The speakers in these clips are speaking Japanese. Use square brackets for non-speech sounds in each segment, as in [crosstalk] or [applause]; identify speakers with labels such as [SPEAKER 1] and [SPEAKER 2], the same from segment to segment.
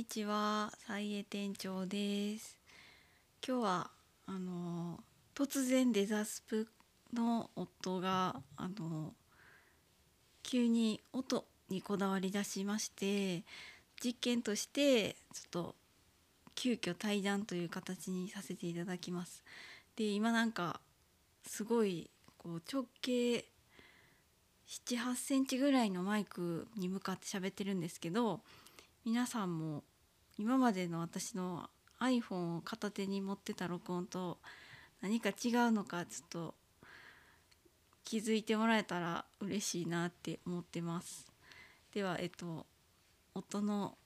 [SPEAKER 1] にちは、菜江店長です。今日はあの突然デザスプの夫があの急に音にこだわり出しまして、実験としてちょっと急遽対談という形にさせていただきます。で、今なんかすごいこう直径78センチぐらいのマイクに向かって喋ってるんですけど皆さんも今までの私の iPhone を片手に持ってた録音と何か違うのかちょっと気づいてもらえたら嬉しいなって思ってます。ではえっと夫の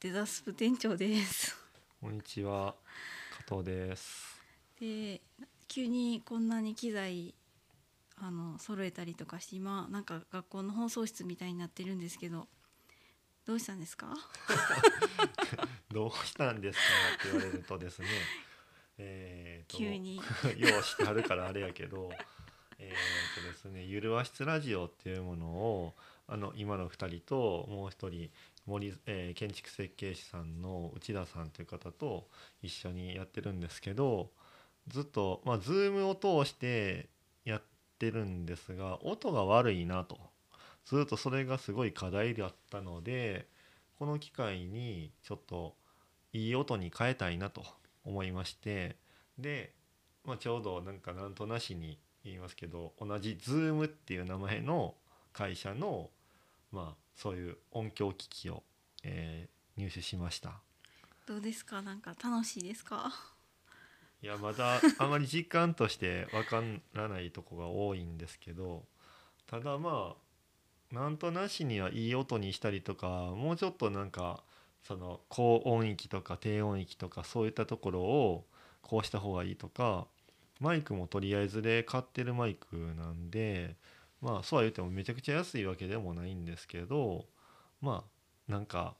[SPEAKER 1] デザスプ店長です。
[SPEAKER 2] こんにちは、加藤です。
[SPEAKER 1] で急にこんなに機材あの揃えたりとかして今なんか学校の放送室みたいになってるんですけどどうしたんですか？[laughs]
[SPEAKER 2] どうしたんですかって言われるとですね、[laughs] えーと
[SPEAKER 1] 急に。[laughs]
[SPEAKER 2] ようしてはるからあれやけど、えーとですね、ゆるわ室ラジオっていうものをあの今の2人ともう一人森、えー建築設計士さんの内田さんという方と一緒にやってるんですけどずっとまあ Zoom を通してやってるんですが音が悪いなとずっとそれがすごい課題だったのでこの機会にちょっといい音に変えたいなと思いましてで、まあ、ちょうどなんかなんとなしに言いますけど同じ Zoom っていう名前の会社のまあそういう音響機器を、えー入手しました。
[SPEAKER 1] どうですか？なんか楽しいですか？
[SPEAKER 2] いやまだあまり実感としてわからないとこが多いんですけどただまあなんとなしにはいい音にしたりとかもうちょっとなんかその高音域とか低音域とかそういったところをこうした方がいいとかマイクもとりあえずで買ってるマイクなんでまあそうは言ってもめちゃくちゃ安いわけでもないんですけどまあなんか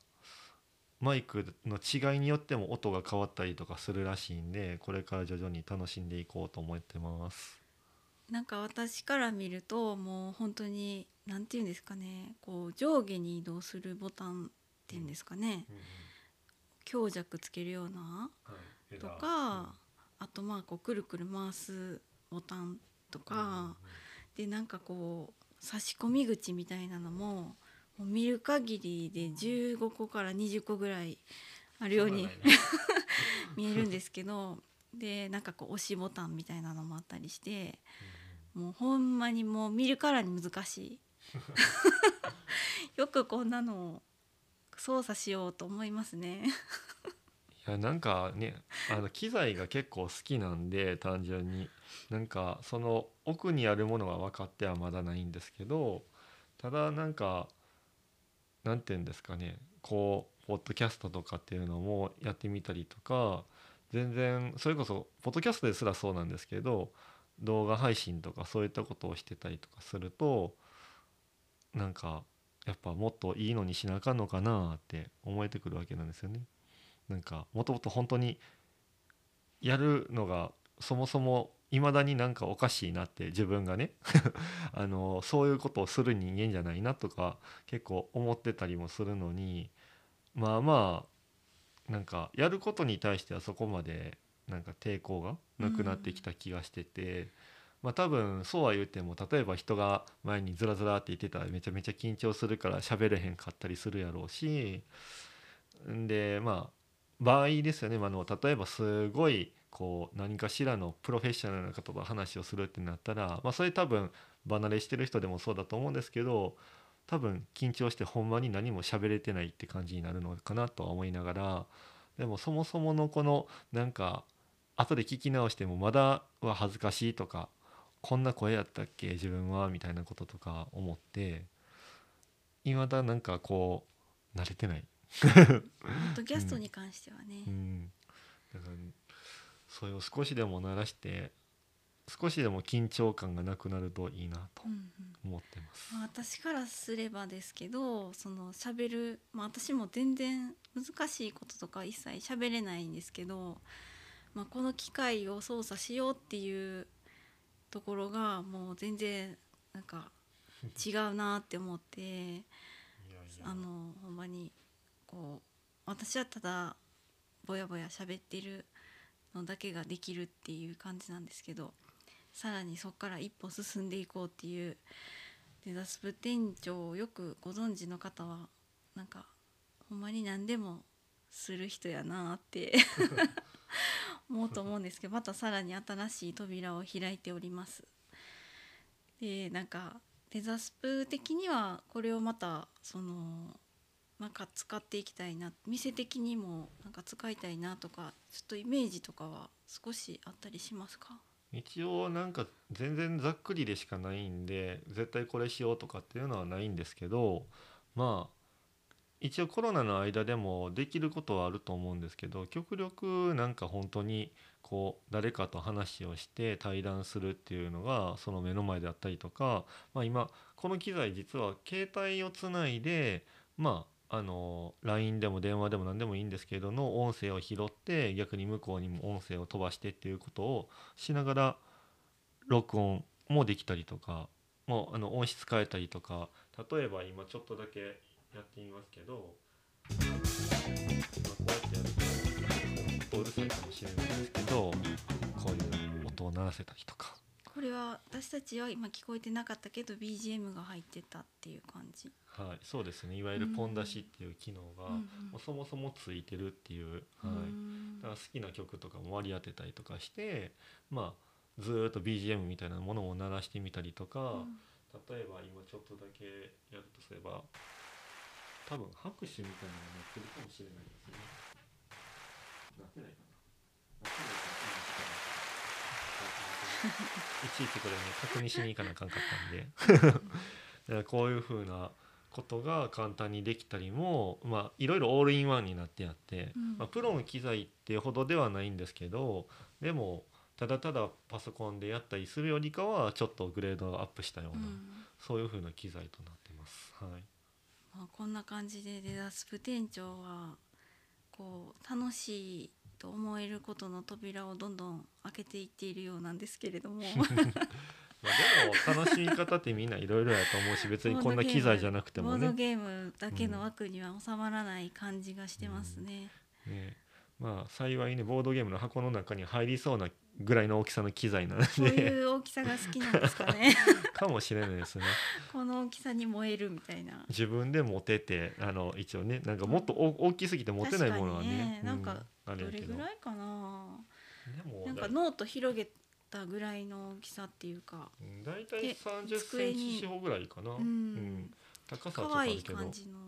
[SPEAKER 2] マイクの違いによっても音が変わったりとかするらしいんでこれから徐々に楽しんでいこうと思ってます。
[SPEAKER 1] なんか私から見るともう本当に何て言うんですかねこう上下に移動するボタンっていうんですかね強弱つけるようなとかあとまあこうくるくる回すボタンとかでなんかこう差し込み口みたいなのももう見る限りで15個から20個ぐらいあるように [laughs] 見えるんですけどでなんかこう押しボタンみたいなのもあったりしてもうほんまにもう見るからに難しい [laughs] よくこんなの操作しようと思いますね。
[SPEAKER 2] いやなんかねあの機材が結構好きなんで単純になんかその奥にあるものは分かってはまだないんですけどただなんかなんて言うんですかねこうポッドキャストとかっていうのもやってみたりとか全然それこそポッドキャストですらそうなんですけど動画配信とかそういったことをしてたりとかするとなんかやっぱもっといいのにしなあかんのかなって思えてくるわけなんですよね。なんかもともと本当にやるのがそもそもいまだになんかおかしいなって自分がね [laughs] あのそういうことをする人間じゃないなとか結構思ってたりもするのにまあまあなんかやることに対してはそこまでなんか抵抗がなくなってきた気がしてて、まあ多分そうは言っても例えば人が前にずらずらって言ってたらめちゃめちゃ緊張するから喋れへんかったりするやろうしんでまあ場合ですよね、まあ、あの例えばすごいこう何かしらのプロフェッショナルな方と話をするってなったら、まあ、それ多分離れしてる人でもそうだと思うんですけど多分緊張してほんまに何も喋れてないって感じになるのかなとは思いながらでもそもそものこのなんか後で聞き直してもまだは恥ずかしいとかこんな声やったっけ？自分は？みたいなこととか思っていまだなんかこう慣れてない。
[SPEAKER 1] ポッドキャストに関してはね、
[SPEAKER 2] うん、だからそれを少しでも慣らして少しでも緊張感がなくなるといいなと
[SPEAKER 1] うんうん。
[SPEAKER 2] 思ってます。
[SPEAKER 1] まあ、私からすればですけどその喋る、まあ、私も全然難しいこととか一切喋れないんですけど、まあ、この機械を操作しようっていうところがもう全然なんか違うなって思ってあのほんまにこ私はただぼやぼや喋ってるのだけができるっていう感じなんですけどさらにそこから一歩進んでいこうっていうデザスプ店長をよくご存知の方はなんかほんまに何でもする人やなって [laughs] 思うと思うんですけどまたさらに新しい扉を開いております。でなんかデザスプ的にはこれをまたそのなんか使っていきたいな店的にもなんか使いたいなとかちょっとイメージとかは少しあったりしますか？
[SPEAKER 2] 一応なんか全然ざっくりでしかないんで絶対これしようとかっていうのはないんですけどまあ一応コロナの間でもできることはあると思うんですけど極力なんか本当にこう誰かと話をして対談するっていうのがその目の前であったりとか、まあ、今この機材実は携帯をつないでまああの LINE でも電話でも何でもいいんですけどの音声を拾って逆に向こうにも音声を飛ばしてっていうことをしながら録音もできたりとかもうあの音質変えたりとか例えば今ちょっとだけやってみますけど、まあ、こうやってやるとうるさいかもしれないですけどこういう音を鳴らせたりとか。
[SPEAKER 1] これは私たちは今聞こえてなかったけど BGM が入ってたっていう感じ。
[SPEAKER 2] はい、そうですね。いわゆるポン出しっていう機能が、
[SPEAKER 1] うんうん
[SPEAKER 2] もうそもそもついてるっていう、はい、だから好きな曲とかも割り当てたりとかしてまあずーっと BGM みたいなものを鳴らしてみたりとか、
[SPEAKER 1] うん。
[SPEAKER 2] 例えば今ちょっとだけやるとすれば多分拍手みたいなのが鳴ってるかもしれないですね。鳴ってないかな鳴ってないかないちいちこれね確認しに行かなあかんかったんでだからこういうふうなことが簡単にできたりもまあいろいろオールインワンになってあって、
[SPEAKER 1] うん
[SPEAKER 2] まあ、プロの機材ってほどではないんですけどでもただただパソコンでやったりするよりかはちょっとグレードアップしたような、
[SPEAKER 1] うん
[SPEAKER 2] そういうふうな機材となってます。はい
[SPEAKER 1] まあ、こんな感じでデザスプ店長はこう楽しいと思えることの扉をどんどん開けていっているようなんですけれども。[laughs]
[SPEAKER 2] まあ、でも楽しみ方ってみんないろいろやと思うし別にこんな機材じゃなくてもね。
[SPEAKER 1] ボードゲームだけの枠には収まらない感じがしてますね。
[SPEAKER 2] ねまあ幸いねボードゲームの箱の中に入りそうなぐらいの大きさの機材なの
[SPEAKER 1] そうい
[SPEAKER 2] で
[SPEAKER 1] う大きさが好きなんですかね。[laughs]
[SPEAKER 2] かもしれないですね。
[SPEAKER 1] この大きさに燃えるみたいな。
[SPEAKER 2] 自分で持ててあの一応ねなんかもっとお大きすぎて持てないものはね
[SPEAKER 1] ね。なんか
[SPEAKER 2] うんあれ
[SPEAKER 1] ど。れぐらいかな。
[SPEAKER 2] でも
[SPEAKER 1] なんかノート広げたぐらいの大きさっていうか、
[SPEAKER 2] うん大体
[SPEAKER 1] で
[SPEAKER 2] 30セ
[SPEAKER 1] 机に。
[SPEAKER 2] ンチ四方ぐらいかな、
[SPEAKER 1] うん。
[SPEAKER 2] 高さはちょっとあるけど、
[SPEAKER 1] 感じの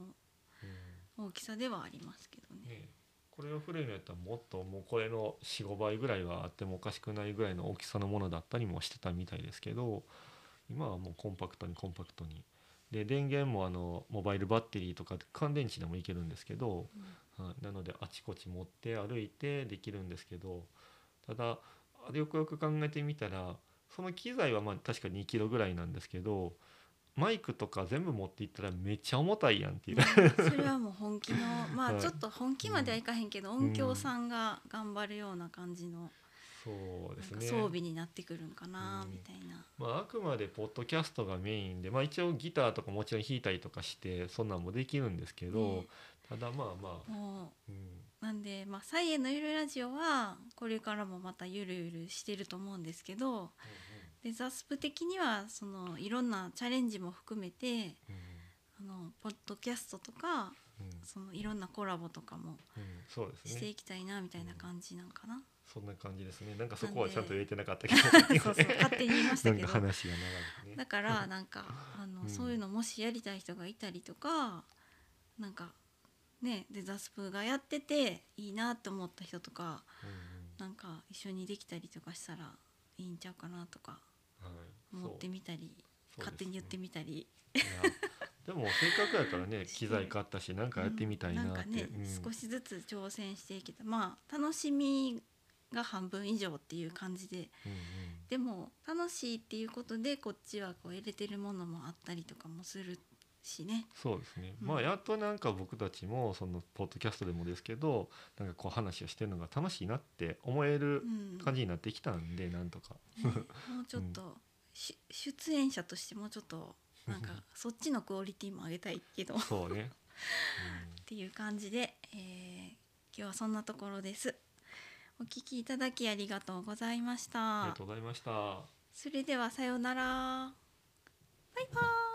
[SPEAKER 1] 大きさではありますけど
[SPEAKER 2] うん
[SPEAKER 1] ね。
[SPEAKER 2] ねこれが古いのやったらもっともうこれの45倍ぐらいはあってもおかしくないぐらいの大きさのものだったりもしてたみたいですけど今はもうコンパクトにコンパクトに。で電源もあのモバイルバッテリーとか乾電池でもいけるんですけど、はい、なのであちこち持って歩いてできるんですけどただよくよく考えてみたらその機材はまあ確か2キロぐらいなんですけどマイクとか全部持っていったらめっちゃ重たいやんっていう、
[SPEAKER 1] うん。それはもう本気の [laughs] ま
[SPEAKER 2] はい。
[SPEAKER 1] あちょっと本気まではいかへんけど、音響さんが頑張るような感じの
[SPEAKER 2] そうですね。
[SPEAKER 1] 装備になってくるんかな
[SPEAKER 2] うん
[SPEAKER 1] みたいな。
[SPEAKER 2] まあ、あくまでポッドキャストがメインで、まあ、一応ギターとかもちろん弾いたりとかしてそんなんもできるんですけど、
[SPEAKER 1] ね。
[SPEAKER 2] ただまあまあ、
[SPEAKER 1] も
[SPEAKER 2] うん、
[SPEAKER 1] うなんでまあ「サイエンのゆるラジオ」はこれからもまたゆるゆるしてると思うんですけどでザスプ的にはそのいろんなチャレンジも含めてあのポッドキャストとか
[SPEAKER 2] うん。うん
[SPEAKER 1] そのいろんなコラボとかも
[SPEAKER 2] うん。そうですね。
[SPEAKER 1] していきたいなみたいな感じなんかな。
[SPEAKER 2] そんな感じですね。なんかそこはちゃんと言えてなかったけ [laughs]
[SPEAKER 1] そうそう
[SPEAKER 2] ど
[SPEAKER 1] 勝手に言いましたけど。
[SPEAKER 2] かね。
[SPEAKER 1] だから [laughs] なんかあの、
[SPEAKER 2] うん。
[SPEAKER 1] そういうのもしやりたい人がいたりとかなんかねデザスプがやってていいなって思った人とか
[SPEAKER 2] うん。
[SPEAKER 1] なんか一緒にできたりとかしたらいいんちゃうかなとか
[SPEAKER 2] うんはい
[SPEAKER 1] 思ってみたり、勝手に言って
[SPEAKER 2] み
[SPEAKER 1] みたり、
[SPEAKER 2] でもせっかくやからね [laughs] 機材買ったしなんかやってみたいなって、
[SPEAKER 1] 少しずつ挑戦していけたまあ楽しみが半分以上っていう感じで。
[SPEAKER 2] うんうん。
[SPEAKER 1] でも楽しいっていうことでこっちはこう入れてるものもあったりとかもするしね。
[SPEAKER 2] そうですね、
[SPEAKER 1] うん。
[SPEAKER 2] まあやっとなんか僕たちもそのポッドキャストでもですけどなんかこう話をしてるのが楽しいなって思える
[SPEAKER 1] うん。
[SPEAKER 2] 感じになってきたんで、なんとか。
[SPEAKER 1] ね [laughs] もうちょっと、し出演者としてもうちょっとなんか [laughs] そっちのクオリティも上げたいけどっ
[SPEAKER 2] そうね、
[SPEAKER 1] てっていう感じで、えー今日はそんなところです。お聞きいただきありがとうございました
[SPEAKER 2] ありが。とうございました。
[SPEAKER 1] それではさようなら。バイバーイ。